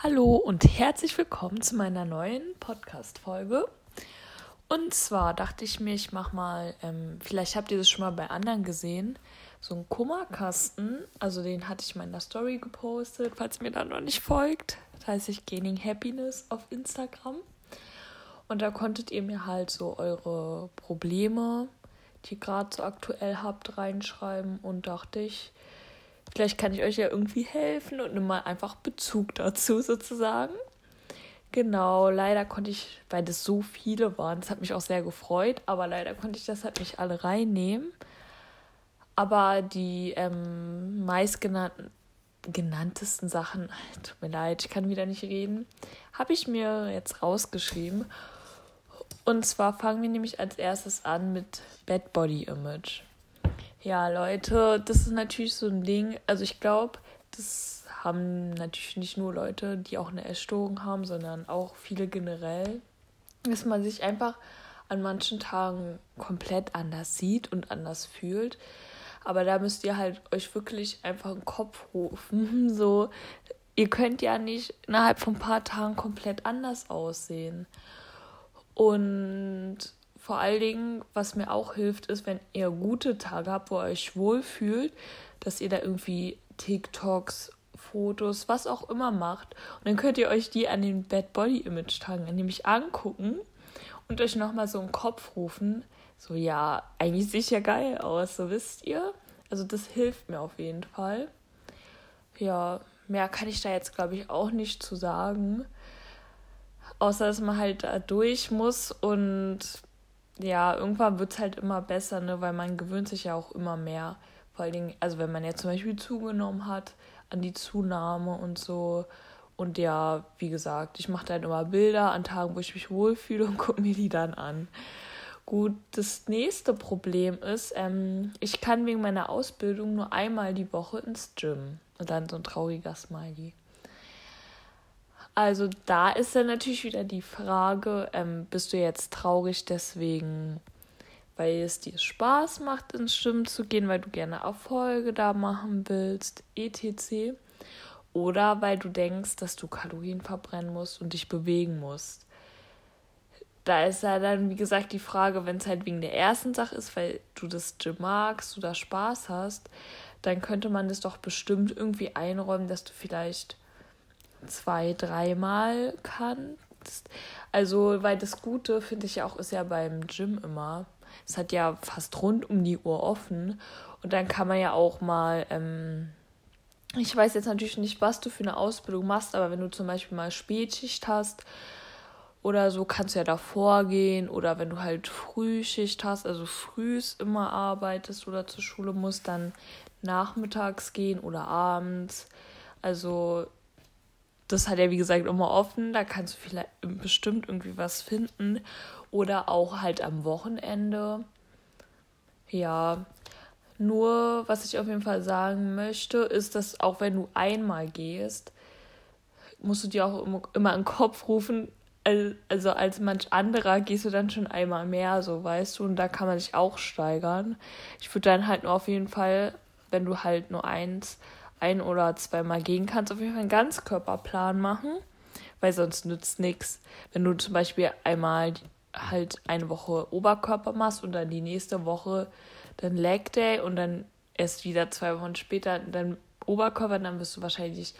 Hallo und herzlich willkommen zu meiner neuen Podcast-Folge. Und zwar dachte ich mir, ich mache mal, ähm, vielleicht habt ihr das schon mal bei anderen gesehen, so einen Kummerkasten. Also den hatte ich mal in der Story gepostet, falls ihr mir da noch nicht folgt. Das heißt ich Gaining Happiness auf Instagram. Und da konntet ihr mir halt so eure Probleme, die ihr gerade so aktuell habt, reinschreiben. Und dachte ich, Vielleicht kann ich euch ja irgendwie helfen und nimm mal einfach Bezug dazu sozusagen. Genau, leider konnte ich, weil das so viele waren, das hat mich auch sehr gefreut, aber leider konnte ich das halt nicht alle reinnehmen. Aber die ähm, meistgenannten genanntesten Sachen, tut mir leid, ich kann wieder nicht reden, habe ich mir jetzt rausgeschrieben. Und zwar fangen wir nämlich als erstes an mit Bad Body Image. Ja, Leute, das ist natürlich so ein Ding. Also ich glaube, das haben natürlich nicht nur Leute, die auch eine Essstörung haben, sondern auch viele generell, dass man sich einfach an manchen Tagen komplett anders sieht und anders fühlt. Aber da müsst ihr halt euch wirklich einfach einen Kopf rufen. So, ihr könnt ja nicht innerhalb von ein paar Tagen komplett anders aussehen. Und vor allen Dingen, was mir auch hilft, ist, wenn ihr gute Tage habt, wo ihr euch wohlfühlt, dass ihr da irgendwie TikToks, Fotos, was auch immer macht. Und dann könnt ihr euch die an den Bad Body Image Tagen nämlich angucken und euch nochmal so einen Kopf rufen. So, ja, eigentlich sehe ich ja geil aus, so wisst ihr. Also das hilft mir auf jeden Fall. Ja, mehr kann ich da jetzt, glaube ich, auch nicht zu sagen. Außer dass man halt da durch muss und ja, irgendwann wird es halt immer besser, ne, weil man gewöhnt sich ja auch immer mehr. Vor allen Dingen, also wenn man jetzt zum Beispiel zugenommen hat an die Zunahme und so. Und ja, wie gesagt, ich mache dann immer Bilder an Tagen, wo ich mich wohlfühle und gucke mir die dann an. Gut, das nächste Problem ist, ähm, ich kann wegen meiner Ausbildung nur einmal die Woche ins Gym. Und dann so ein trauriger Smiley. Also da ist dann natürlich wieder die Frage, ähm, bist du jetzt traurig deswegen, weil es dir Spaß macht, ins Schwimmen zu gehen, weil du gerne Erfolge da machen willst, etc. Oder weil du denkst, dass du Kalorien verbrennen musst und dich bewegen musst. Da ist ja dann, wie gesagt, die Frage, wenn es halt wegen der ersten Sache ist, weil du das Gym magst, du da Spaß hast, dann könnte man das doch bestimmt irgendwie einräumen, dass du vielleicht zwei, dreimal kannst. Also, weil das Gute, finde ich ja auch, ist ja beim Gym immer. Es hat ja fast rund um die Uhr offen. Und dann kann man ja auch mal, ähm, ich weiß jetzt natürlich nicht, was du für eine Ausbildung machst, aber wenn du zum Beispiel mal Spätschicht hast oder so, kannst du ja davor gehen. Oder wenn du halt Frühschicht hast, also frühs immer arbeitest oder zur Schule musst, dann nachmittags gehen oder abends. Also das hat ja wie gesagt immer offen, da kannst du vielleicht bestimmt irgendwie was finden oder auch halt am Wochenende. Ja, nur was ich auf jeden Fall sagen möchte, ist, dass auch wenn du einmal gehst, musst du dir auch immer in den Kopf rufen, also als manch anderer gehst du dann schon einmal mehr, so weißt du, und da kann man sich auch steigern. Ich würde dann halt nur auf jeden Fall, wenn du halt nur eins ein oder zweimal gehen kannst, auf jeden Fall einen Ganzkörperplan machen, weil sonst nützt nichts. Wenn du zum Beispiel einmal halt eine Woche Oberkörper machst und dann die nächste Woche dann Leg Day und dann erst wieder zwei Wochen später dann Oberkörper, dann wirst du wahrscheinlich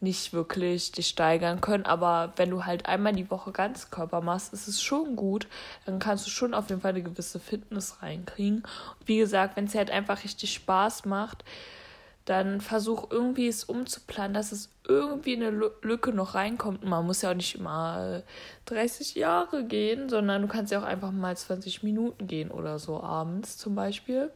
nicht wirklich dich steigern können. Aber wenn du halt einmal die Woche Ganzkörper machst, ist es schon gut. Dann kannst du schon auf jeden Fall eine gewisse Fitness reinkriegen. Und wie gesagt, wenn es halt einfach richtig Spaß macht, dann versuch irgendwie es umzuplanen, dass es irgendwie eine Lücke noch reinkommt. Man muss ja auch nicht immer 30 Jahre gehen, sondern du kannst ja auch einfach mal 20 Minuten gehen oder so abends zum Beispiel.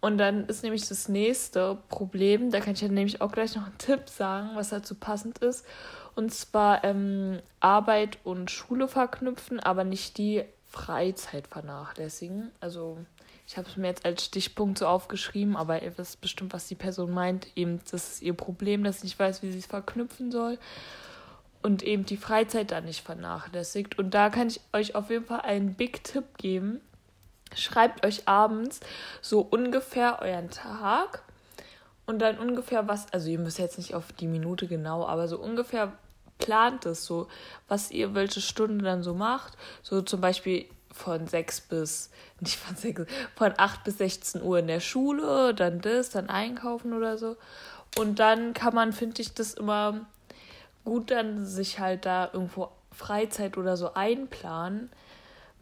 Und dann ist nämlich das nächste Problem, da kann ich ja nämlich auch gleich noch einen Tipp sagen, was dazu passend ist. Und zwar ähm, Arbeit und Schule verknüpfen, aber nicht die Freizeit vernachlässigen. Also ich habe es mir jetzt als Stichpunkt so aufgeschrieben, aber ihr wisst bestimmt, was die Person meint. Eben, das ist ihr Problem, dass sie nicht weiß, wie sie es verknüpfen soll. Und eben die Freizeit da nicht vernachlässigt. Und da kann ich euch auf jeden Fall einen Big Tipp geben. Schreibt euch abends so ungefähr euren Tag und dann ungefähr was, also ihr müsst jetzt nicht auf die Minute genau, aber so ungefähr plant es so, was ihr welche Stunde dann so macht. So zum Beispiel von 6 bis, nicht von 6, von 8 bis 16 Uhr in der Schule, dann das, dann einkaufen oder so. Und dann kann man, finde ich, das immer gut dann sich halt da irgendwo Freizeit oder so einplanen,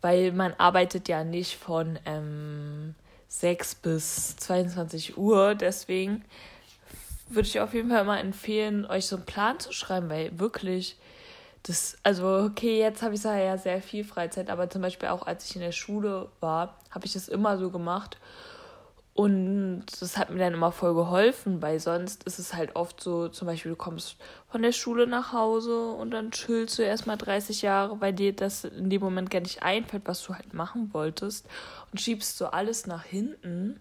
weil man arbeitet ja nicht von ähm, 6 bis 22 Uhr. Deswegen würde ich auf jeden Fall mal empfehlen, euch so einen Plan zu schreiben, weil wirklich das, also okay, jetzt habe ich ja sehr viel Freizeit, aber zum Beispiel auch als ich in der Schule war, habe ich das immer so gemacht. Und das hat mir dann immer voll geholfen, weil sonst ist es halt oft so, zum Beispiel, du kommst von der Schule nach Hause und dann chillst du erstmal 30 Jahre, weil dir das in dem Moment gar nicht einfällt, was du halt machen wolltest und schiebst so alles nach hinten.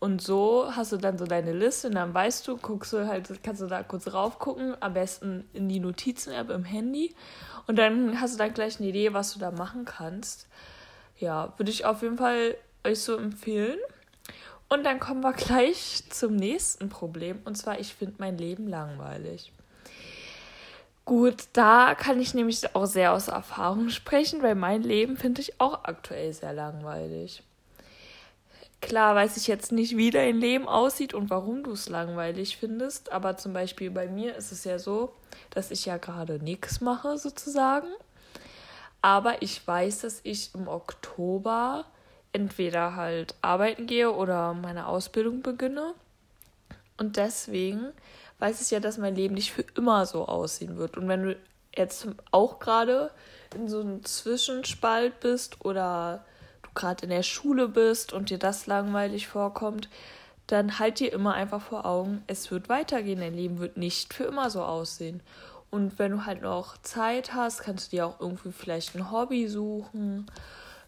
Und so hast du dann so deine Liste und dann weißt du, guckst du halt, kannst du da kurz raufgucken, am besten in die Notizen-App im Handy. Und dann hast du dann gleich eine Idee, was du da machen kannst. Ja, würde ich auf jeden Fall euch so empfehlen. Und dann kommen wir gleich zum nächsten Problem. Und zwar, ich finde mein Leben langweilig. Gut, da kann ich nämlich auch sehr aus Erfahrung sprechen, weil mein Leben finde ich auch aktuell sehr langweilig. Klar weiß ich jetzt nicht, wie dein Leben aussieht und warum du es langweilig findest, aber zum Beispiel bei mir ist es ja so, dass ich ja gerade nichts mache sozusagen. Aber ich weiß, dass ich im Oktober entweder halt arbeiten gehe oder meine Ausbildung beginne. Und deswegen weiß ich ja, dass mein Leben nicht für immer so aussehen wird. Und wenn du jetzt auch gerade in so einem Zwischenspalt bist oder gerade in der Schule bist und dir das langweilig vorkommt, dann halt dir immer einfach vor Augen, es wird weitergehen, dein Leben wird nicht für immer so aussehen. Und wenn du halt noch Zeit hast, kannst du dir auch irgendwie vielleicht ein Hobby suchen,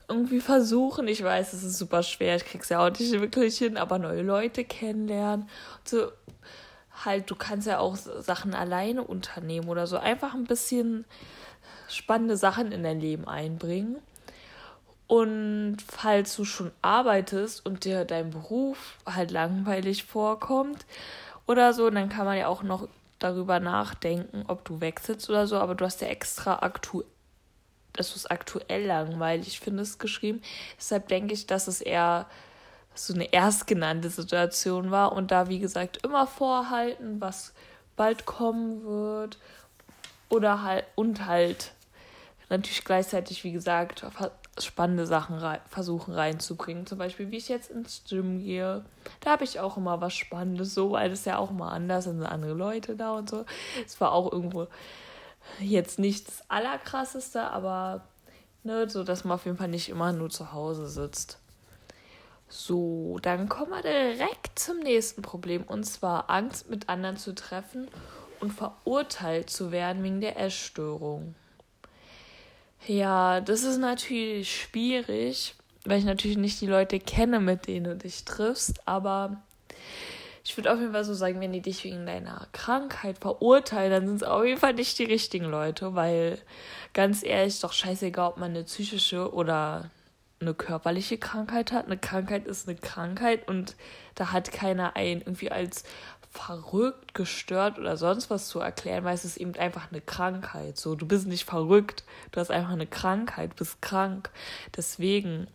irgendwie versuchen. Ich weiß, es ist super schwer, ich krieg's ja auch nicht wirklich hin, aber neue Leute kennenlernen. so halt, du kannst ja auch Sachen alleine unternehmen oder so. Einfach ein bisschen spannende Sachen in dein Leben einbringen. Und falls du schon arbeitest und dir dein Beruf halt langweilig vorkommt oder so, dann kann man ja auch noch darüber nachdenken, ob du wechselst oder so. Aber du hast ja extra aktuell, dass du es aktuell langweilig findest, geschrieben. Deshalb denke ich, dass es eher so eine erstgenannte Situation war und da, wie gesagt, immer vorhalten, was bald kommen wird. Oder halt, und halt natürlich gleichzeitig, wie gesagt, spannende Sachen rein, versuchen reinzubringen. Zum Beispiel, wie ich jetzt ins Gym gehe. Da habe ich auch immer was Spannendes, so, weil das ja auch mal anders sind andere Leute da und so. Es war auch irgendwo jetzt nicht das Allerkrasseste, aber ne, so, dass man auf jeden Fall nicht immer nur zu Hause sitzt. So, dann kommen wir direkt zum nächsten Problem und zwar Angst, mit anderen zu treffen und verurteilt zu werden wegen der Essstörung. Ja, das ist natürlich schwierig, weil ich natürlich nicht die Leute kenne, mit denen du dich triffst, aber ich würde auf jeden Fall so sagen, wenn die dich wegen deiner Krankheit verurteilen, dann sind es auf jeden Fall nicht die richtigen Leute, weil ganz ehrlich, doch scheißegal, ob man eine psychische oder eine körperliche Krankheit hat. Eine Krankheit ist eine Krankheit und da hat keiner einen irgendwie als verrückt, gestört oder sonst was zu erklären, weil es ist eben einfach eine Krankheit. So, du bist nicht verrückt, du hast einfach eine Krankheit, bist krank. Deswegen,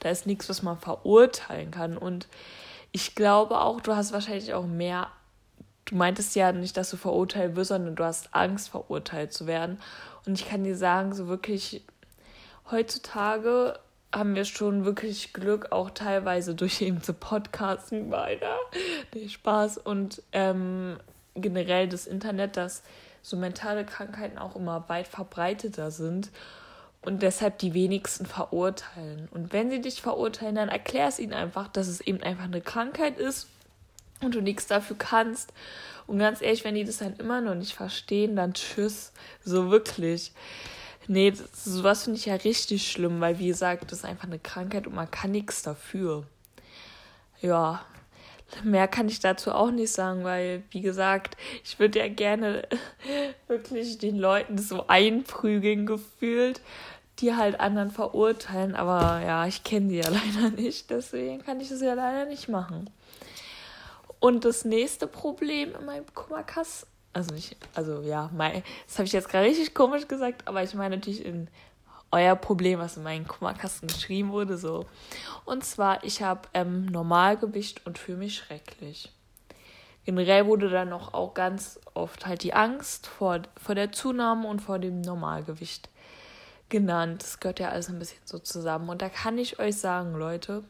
da ist nichts, was man verurteilen kann. Und ich glaube auch, du hast wahrscheinlich auch mehr. Du meintest ja nicht, dass du verurteilt wirst, sondern du hast Angst, verurteilt zu werden. Und ich kann dir sagen, so wirklich heutzutage haben wir schon wirklich Glück, auch teilweise durch eben so Podcasts wie meiner. Nee, Spaß. Und ähm, generell das Internet, dass so mentale Krankheiten auch immer weit verbreiteter sind und deshalb die wenigsten verurteilen. Und wenn sie dich verurteilen, dann erklär es ihnen einfach, dass es eben einfach eine Krankheit ist und du nichts dafür kannst. Und ganz ehrlich, wenn die das dann immer noch nicht verstehen, dann tschüss. So wirklich. Nee, das, sowas finde ich ja richtig schlimm, weil wie gesagt, das ist einfach eine Krankheit und man kann nichts dafür. Ja, mehr kann ich dazu auch nicht sagen, weil, wie gesagt, ich würde ja gerne wirklich den Leuten so einprügeln gefühlt, die halt anderen verurteilen, aber ja, ich kenne die ja leider nicht, deswegen kann ich das ja leider nicht machen. Und das nächste Problem in meinem Kummerkasten also nicht, also ja, mein, das habe ich jetzt gerade richtig komisch gesagt, aber ich meine natürlich in euer Problem, was in meinen Kummerkasten geschrieben wurde, so. Und zwar, ich habe ähm, Normalgewicht und fühle mich schrecklich. Generell wurde dann noch auch ganz oft halt die Angst vor, vor der Zunahme und vor dem Normalgewicht genannt. Das gehört ja alles ein bisschen so zusammen. Und da kann ich euch sagen, Leute,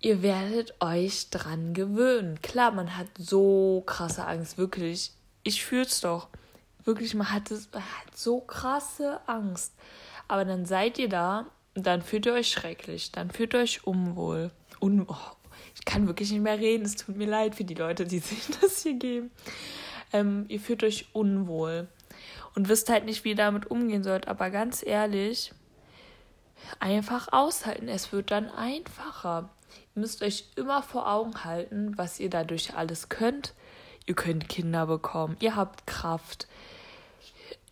ihr werdet euch dran gewöhnen. Klar, man hat so krasse Angst, wirklich. Ich fühle es doch. Wirklich, man hat, es, man hat so krasse Angst. Aber dann seid ihr da und dann fühlt ihr euch schrecklich. Dann fühlt ihr euch unwohl. Un oh, ich kann wirklich nicht mehr reden. Es tut mir leid für die Leute, die sich das hier geben. Ähm, ihr fühlt euch unwohl und wisst halt nicht, wie ihr damit umgehen sollt. Aber ganz ehrlich, einfach aushalten. Es wird dann einfacher. Müsst euch immer vor Augen halten, was ihr dadurch alles könnt. Ihr könnt Kinder bekommen, ihr habt Kraft.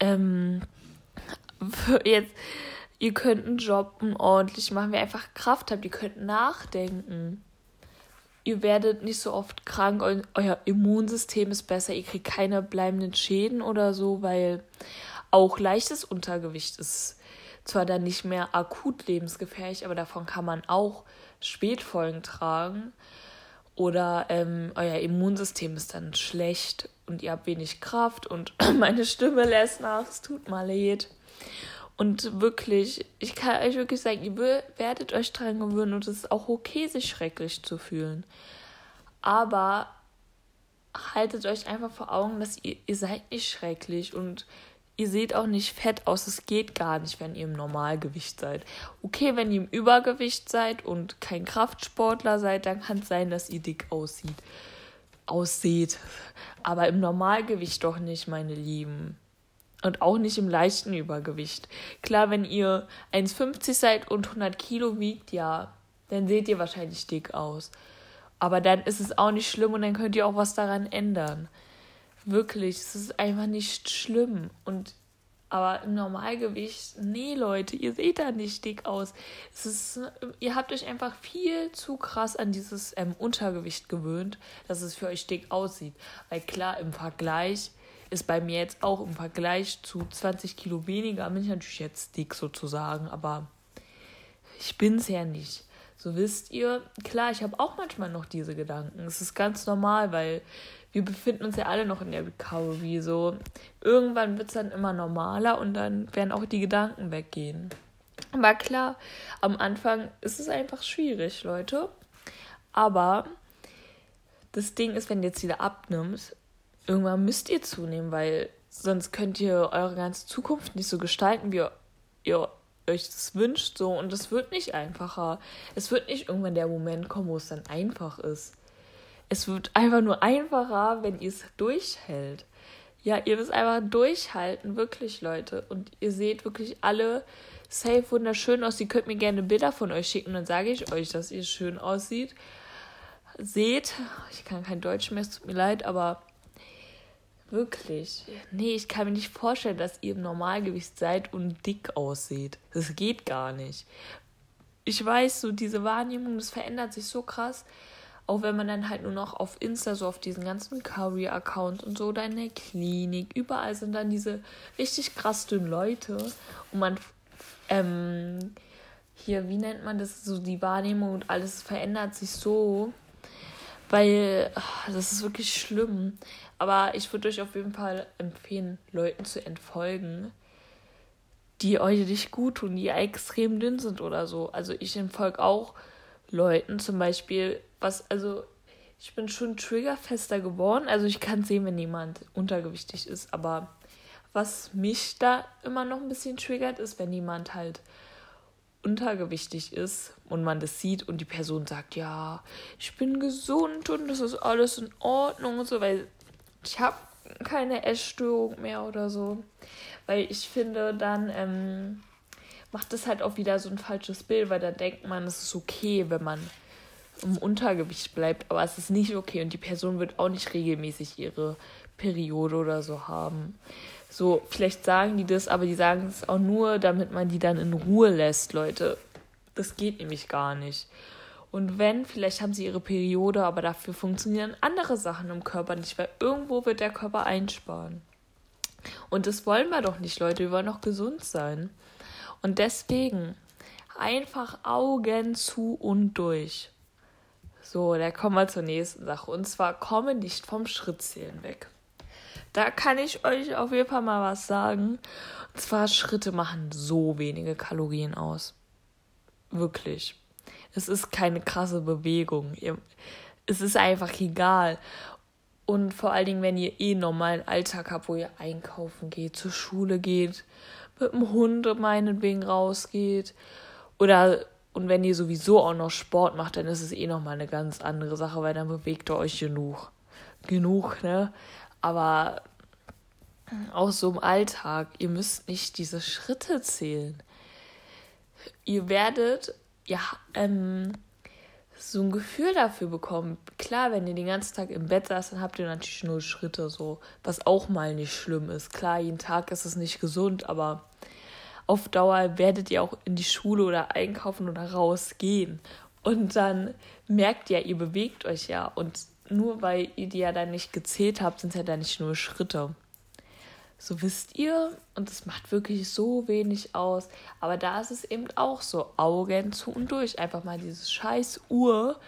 Ähm, jetzt, ihr könnt einen Job ordentlich machen, wenn ihr einfach Kraft habt. Ihr könnt nachdenken. Ihr werdet nicht so oft krank, euer Immunsystem ist besser, ihr kriegt keine bleibenden Schäden oder so, weil auch leichtes Untergewicht ist zwar dann nicht mehr akut lebensgefährlich, aber davon kann man auch Spätfolgen tragen. Oder ähm, euer Immunsystem ist dann schlecht und ihr habt wenig Kraft und meine Stimme lässt nach, es tut mal leid. Und wirklich, ich kann euch wirklich sagen, ihr werdet euch dran gewöhnen und es ist auch okay, sich schrecklich zu fühlen. Aber haltet euch einfach vor Augen, dass ihr, ihr seid nicht schrecklich und ihr seht auch nicht fett aus. Es geht gar nicht, wenn ihr im Normalgewicht seid. Okay, wenn ihr im Übergewicht seid und kein Kraftsportler seid, dann kann es sein, dass ihr dick aussieht. Ausseht. Aber im Normalgewicht doch nicht, meine Lieben. Und auch nicht im leichten Übergewicht. Klar, wenn ihr 1,50 seid und 100 Kilo wiegt, ja, dann seht ihr wahrscheinlich dick aus. Aber dann ist es auch nicht schlimm und dann könnt ihr auch was daran ändern. Wirklich, es ist einfach nicht schlimm. Und aber im Normalgewicht, nee, Leute, ihr seht da nicht dick aus. Es ist, ihr habt euch einfach viel zu krass an dieses ähm, Untergewicht gewöhnt, dass es für euch dick aussieht. Weil klar, im Vergleich ist bei mir jetzt auch im Vergleich zu 20 Kilo weniger, bin ich natürlich jetzt dick sozusagen, aber ich bin es ja nicht. So wisst ihr, klar, ich habe auch manchmal noch diese Gedanken. Es ist ganz normal, weil wir befinden uns ja alle noch in der Recovery. So, irgendwann wird es dann immer normaler und dann werden auch die Gedanken weggehen. Aber klar, am Anfang ist es einfach schwierig, Leute. Aber das Ding ist, wenn ihr jetzt wieder abnimmt, irgendwann müsst ihr zunehmen, weil sonst könnt ihr eure ganze Zukunft nicht so gestalten, wie ihr euch das wünscht. So. Und es wird nicht einfacher. Es wird nicht irgendwann der Moment kommen, wo es dann einfach ist. Es wird einfach nur einfacher, wenn ihr es durchhält. Ja, ihr müsst einfach durchhalten, wirklich, Leute. Und ihr seht wirklich alle safe wunderschön aus. Ihr könnt mir gerne Bilder von euch schicken, dann sage ich euch, dass ihr schön aussieht. Seht, ich kann kein Deutsch mehr, es tut mir leid, aber Wirklich. Nee, ich kann mir nicht vorstellen, dass ihr im Normalgewicht seid und dick aussieht. Das geht gar nicht. Ich weiß, so diese Wahrnehmung, das verändert sich so krass. Auch wenn man dann halt nur noch auf Insta, so auf diesen ganzen Curry-Accounts und so, oder in der Klinik, überall sind dann diese richtig krass dünnen Leute. Und man, ähm, hier, wie nennt man das, so die Wahrnehmung und alles verändert sich so. Weil, ach, das ist wirklich schlimm. Aber ich würde euch auf jeden Fall empfehlen, Leuten zu entfolgen, die euch nicht gut tun, die extrem dünn sind oder so. Also ich entfolge auch Leuten zum Beispiel, was, also ich bin schon triggerfester geworden. Also ich kann sehen, wenn jemand untergewichtig ist, aber was mich da immer noch ein bisschen triggert, ist, wenn jemand halt untergewichtig ist und man das sieht und die Person sagt, ja, ich bin gesund und das ist alles in Ordnung und so, weil ich habe keine Essstörung mehr oder so. Weil ich finde, dann ähm, macht das halt auch wieder so ein falsches Bild, weil dann denkt man, es ist okay, wenn man im Untergewicht bleibt, aber es ist nicht okay und die Person wird auch nicht regelmäßig ihre Periode oder so haben. So, vielleicht sagen die das, aber die sagen es auch nur, damit man die dann in Ruhe lässt, Leute. Das geht nämlich gar nicht. Und wenn, vielleicht haben sie ihre Periode, aber dafür funktionieren andere Sachen im Körper nicht, weil irgendwo wird der Körper einsparen. Und das wollen wir doch nicht, Leute. Wir wollen doch gesund sein. Und deswegen einfach Augen zu und durch. So, da kommen wir zur nächsten Sache. Und zwar komme nicht vom Schrittzählen weg. Da kann ich euch auf jeden Fall mal was sagen. Und zwar Schritte machen so wenige Kalorien aus. Wirklich. Es ist keine krasse Bewegung. Es ist einfach egal. Und vor allen Dingen, wenn ihr eh normalen Alltag habt, wo ihr einkaufen geht, zur Schule geht, mit dem Hund meinetwegen rausgeht. Oder und wenn ihr sowieso auch noch Sport macht, dann ist es eh nochmal eine ganz andere Sache, weil dann bewegt ihr euch genug. Genug, ne? Aber auch so im Alltag, ihr müsst nicht diese Schritte zählen. Ihr werdet ja ähm, so ein Gefühl dafür bekommen. Klar, wenn ihr den ganzen Tag im Bett saßt, dann habt ihr natürlich nur Schritte so, was auch mal nicht schlimm ist. Klar, jeden Tag ist es nicht gesund, aber auf Dauer werdet ihr auch in die Schule oder einkaufen oder rausgehen. Und dann merkt ihr, ihr bewegt euch ja. Und nur weil ihr die ja dann nicht gezählt habt, sind es ja dann nicht nur Schritte. So wisst ihr, und das macht wirklich so wenig aus. Aber da ist es eben auch so, Augen zu und durch. Einfach mal dieses scheiß Uhr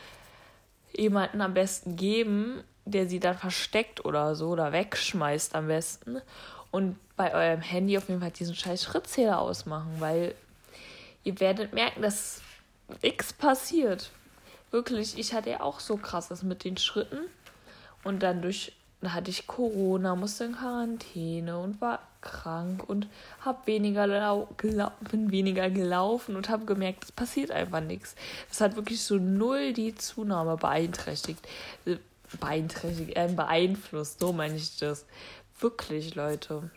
jemanden am besten geben, der sie dann versteckt oder so oder wegschmeißt am besten. Und bei eurem Handy auf jeden Fall diesen scheiß Schrittzähler ausmachen, weil ihr werdet merken, dass nichts passiert. Wirklich, ich hatte ja auch so krasses mit den Schritten. Und dann durch dann hatte ich Corona, musste in Quarantäne und war krank und hab weniger bin weniger gelaufen und habe gemerkt, es passiert einfach nichts. Das hat wirklich so null die Zunahme beeinträchtigt. Äh, beeinträchtigt, äh, beeinflusst, so meine ich das. Wirklich, Leute.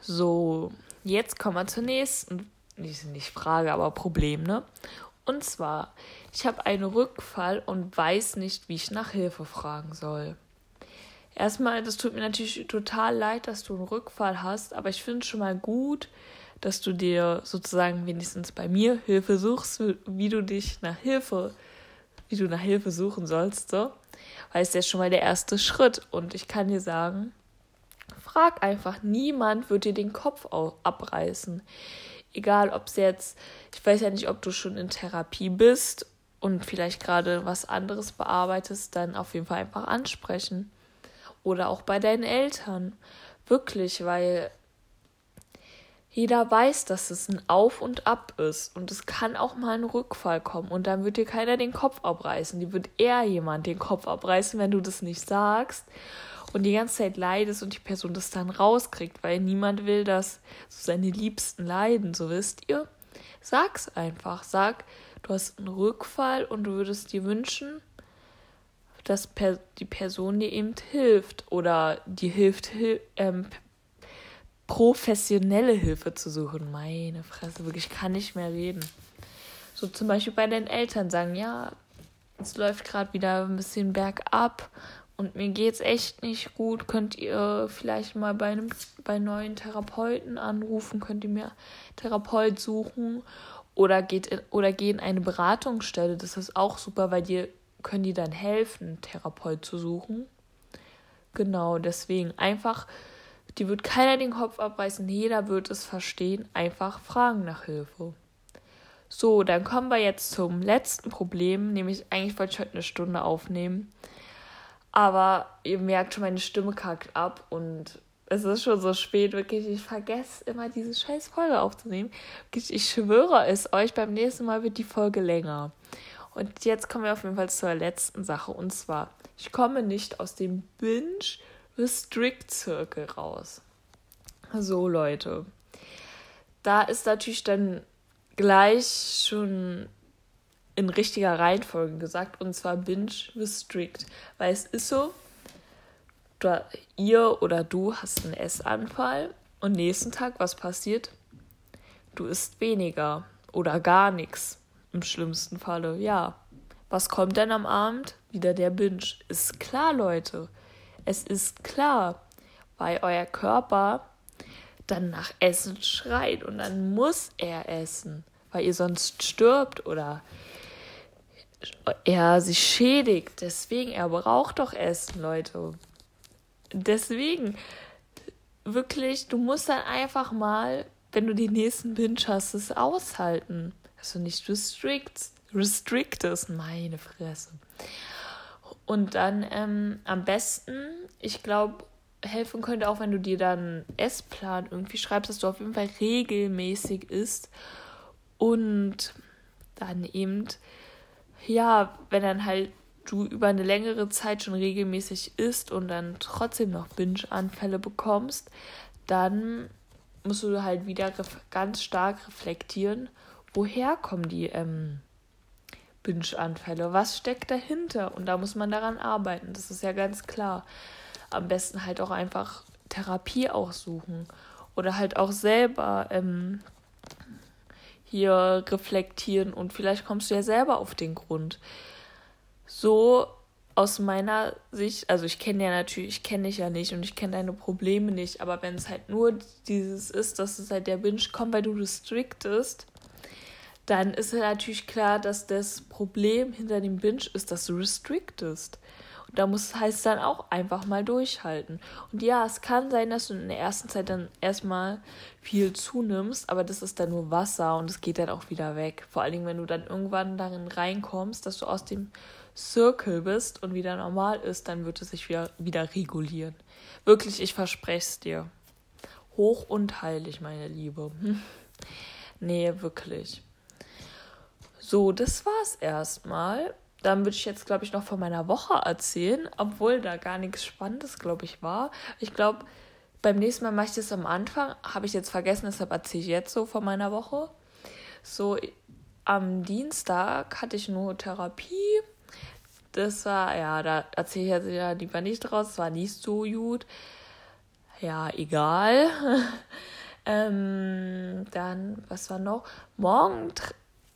So, jetzt kommen wir zur nächsten, nicht, Frage, aber Problem, ne? Und zwar, ich habe einen Rückfall und weiß nicht, wie ich nach Hilfe fragen soll. Erstmal, das tut mir natürlich total leid, dass du einen Rückfall hast, aber ich finde es schon mal gut, dass du dir sozusagen wenigstens bei mir Hilfe suchst, wie du dich nach Hilfe, wie du nach Hilfe suchen sollst, so. Weil es ja schon mal der erste Schritt. Und ich kann dir sagen, frag einfach, niemand wird dir den Kopf abreißen. Egal, ob es jetzt, ich weiß ja nicht, ob du schon in Therapie bist und vielleicht gerade was anderes bearbeitest, dann auf jeden Fall einfach ansprechen oder auch bei deinen Eltern. Wirklich, weil jeder weiß, dass es ein Auf und Ab ist und es kann auch mal ein Rückfall kommen und dann wird dir keiner den Kopf abreißen. Die wird eher jemand den Kopf abreißen, wenn du das nicht sagst und die ganze Zeit leidest und die Person das dann rauskriegt, weil niemand will, dass so seine Liebsten leiden, so wisst ihr. Sag's einfach, sag, du hast einen Rückfall und du würdest dir wünschen, dass die Person dir eben hilft oder dir hilft, hil ähm, professionelle Hilfe zu suchen. Meine Fresse, wirklich, kann nicht mehr reden. So zum Beispiel bei deinen Eltern sagen, ja, es läuft gerade wieder ein bisschen bergab und mir geht's echt nicht gut. Könnt ihr vielleicht mal bei einem bei neuen Therapeuten anrufen? Könnt ihr mir Therapeut suchen? Oder geht in, oder geh in eine Beratungsstelle. Das ist auch super, weil dir können die dann helfen, Therapeut zu suchen. Genau, deswegen einfach, die wird keiner den Kopf abreißen, jeder wird es verstehen, einfach fragen nach Hilfe. So, dann kommen wir jetzt zum letzten Problem, nämlich eigentlich wollte ich heute eine Stunde aufnehmen, aber ihr merkt schon, meine Stimme kackt ab und es ist schon so spät, wirklich, ich vergesse immer diese scheiß Folge aufzunehmen. Ich schwöre es euch, beim nächsten Mal wird die Folge länger. Und jetzt kommen wir auf jeden Fall zur letzten Sache. Und zwar, ich komme nicht aus dem Binge-Restrict-Zirkel raus. So, Leute. Da ist natürlich dann gleich schon in richtiger Reihenfolge gesagt, und zwar Binge-Restrict. Weil es ist so, du, ihr oder du hast einen Essanfall und nächsten Tag, was passiert? Du isst weniger oder gar nichts. Im schlimmsten Falle, ja. Was kommt denn am Abend? Wieder der Binge. Ist klar, Leute. Es ist klar, weil euer Körper dann nach Essen schreit und dann muss er essen, weil ihr sonst stirbt oder er sich schädigt. Deswegen, er braucht doch Essen, Leute. Deswegen, wirklich, du musst dann einfach mal, wenn du die nächsten Binge hast, es aushalten. Du nicht restrict, restrictest, meine Fresse. Und dann ähm, am besten, ich glaube, helfen könnte auch, wenn du dir dann Essplan irgendwie schreibst, dass du auf jeden Fall regelmäßig isst und dann eben, ja, wenn dann halt du über eine längere Zeit schon regelmäßig isst und dann trotzdem noch Binge-Anfälle bekommst, dann musst du halt wieder ganz stark reflektieren, woher kommen die ähm, Binge-Anfälle, was steckt dahinter und da muss man daran arbeiten, das ist ja ganz klar. Am besten halt auch einfach Therapie aussuchen oder halt auch selber ähm, hier reflektieren und vielleicht kommst du ja selber auf den Grund. So aus meiner Sicht, also ich kenne ja natürlich, ich kenne dich ja nicht und ich kenne deine Probleme nicht, aber wenn es halt nur dieses ist, dass es halt der Binge kommt, weil du restrictest, dann ist ja natürlich klar, dass das Problem hinter dem Binge ist, dass du restrictest. Und da muss heißt dann auch einfach mal durchhalten. Und ja, es kann sein, dass du in der ersten Zeit dann erstmal viel zunimmst, aber das ist dann nur Wasser und es geht dann auch wieder weg. Vor allen Dingen, wenn du dann irgendwann darin reinkommst, dass du aus dem Circle bist und wieder normal ist, dann wird es sich wieder, wieder regulieren. Wirklich, ich verspreche es dir. Hoch und heilig, meine Liebe. nee, wirklich. So, das war's erstmal dann würde ich jetzt, glaube ich, noch von meiner Woche erzählen, obwohl da gar nichts Spannendes, glaube ich, war. Ich glaube, beim nächsten Mal mache ich das am Anfang. Habe ich jetzt vergessen, deshalb erzähle ich jetzt so von meiner Woche. So, am Dienstag hatte ich nur Therapie. Das war, ja, da erzähle ich jetzt ja lieber nicht draus. Es war nicht so gut. Ja, egal. ähm, dann, was war noch? Morgen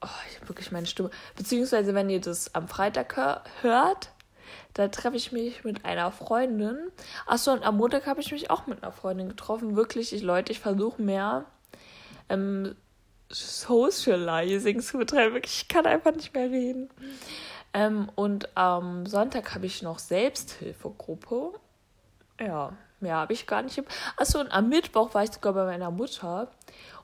oh, ich habe wirklich meine Stimme. Beziehungsweise, wenn ihr das am Freitag hör hört, da treffe ich mich mit einer Freundin. Achso, und am Montag habe ich mich auch mit einer Freundin getroffen. Wirklich, ich Leute, ich versuche mehr ähm, Socializing zu betreiben. Ich kann einfach nicht mehr reden. Ähm, und am Sonntag habe ich noch Selbsthilfegruppe. Ja, mehr habe ich gar nicht. Achso, und am Mittwoch war ich sogar bei meiner Mutter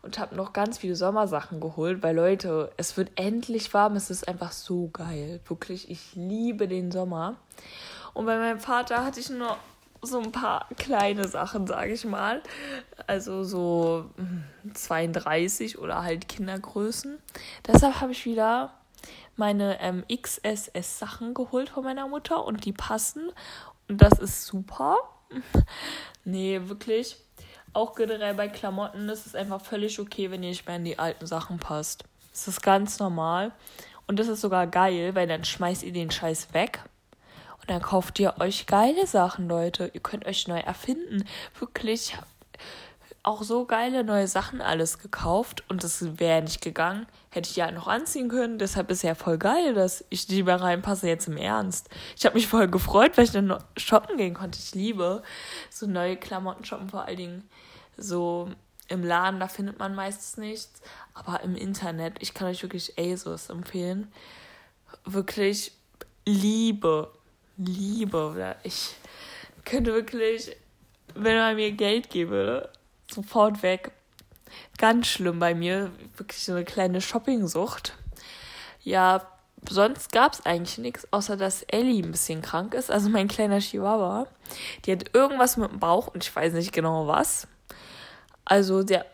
und habe noch ganz viele Sommersachen geholt, weil Leute, es wird endlich warm, es ist einfach so geil. Wirklich, ich liebe den Sommer. Und bei meinem Vater hatte ich nur so ein paar kleine Sachen, sage ich mal. Also so 32 hm, oder halt Kindergrößen. Deshalb habe ich wieder meine ähm, XSS-Sachen geholt von meiner Mutter und die passen. Und das ist super. nee, wirklich auch generell bei Klamotten ist es einfach völlig okay, wenn ihr nicht mehr in die alten Sachen passt. Das ist ganz normal. Und das ist sogar geil, weil dann schmeißt ihr den Scheiß weg. Und dann kauft ihr euch geile Sachen, Leute. Ihr könnt euch neu erfinden. Wirklich auch so geile neue Sachen alles gekauft. Und das wäre nicht gegangen. Hätte ich ja noch anziehen können. Deshalb ist ja voll geil, dass ich die mal reinpasse, jetzt im Ernst. Ich habe mich voll gefreut, weil ich dann shoppen gehen konnte. Ich liebe so neue Klamotten shoppen, vor allen Dingen so im Laden, da findet man meistens nichts. Aber im Internet, ich kann euch wirklich ASOS empfehlen. Wirklich Liebe. Liebe. Ich könnte wirklich, wenn man mir Geld gäbe, sofort weg. Ganz schlimm bei mir. Wirklich so eine kleine Shoppingsucht. Ja, sonst gab es eigentlich nichts, außer dass Ellie ein bisschen krank ist. Also mein kleiner Chihuahua. Die hat irgendwas mit dem Bauch und ich weiß nicht genau was. Also der.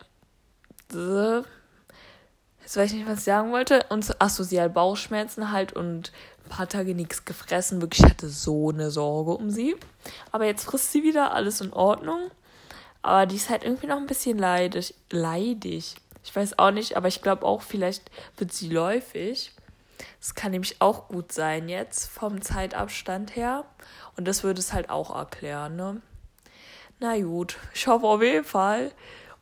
Jetzt weiß ich nicht, was ich sagen wollte. Und achso, sie hat Bauchschmerzen halt und ein paar Tage nichts gefressen. Wirklich, ich hatte so eine Sorge um sie. Aber jetzt frisst sie wieder, alles in Ordnung. Aber die ist halt irgendwie noch ein bisschen leidig. leidig. Ich weiß auch nicht, aber ich glaube auch, vielleicht wird sie läufig. Das kann nämlich auch gut sein jetzt vom Zeitabstand her. Und das würde es halt auch erklären, ne? Na gut, ich hoffe auf jeden Fall,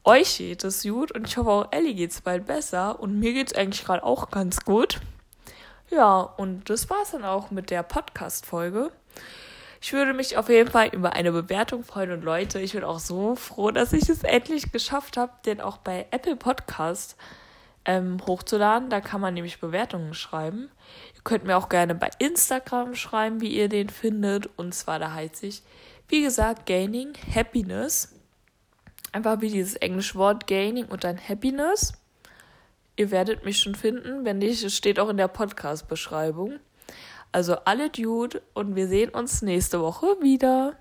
euch geht es gut und ich hoffe auch Ellie geht es bald besser und mir geht es eigentlich gerade auch ganz gut. Ja, und das war es dann auch mit der Podcast-Folge. Ich würde mich auf jeden Fall über eine Bewertung freuen und Leute, ich bin auch so froh, dass ich es endlich geschafft habe, denn auch bei Apple Podcast ähm, hochzuladen. Da kann man nämlich Bewertungen schreiben. Ihr könnt mir auch gerne bei Instagram schreiben, wie ihr den findet. Und zwar, da heißt ich, wie gesagt, Gaining Happiness. Einfach wie dieses englische Wort Gaining und dann Happiness. Ihr werdet mich schon finden. Wenn nicht, es steht auch in der Podcast-Beschreibung. Also alle Dude und wir sehen uns nächste Woche wieder.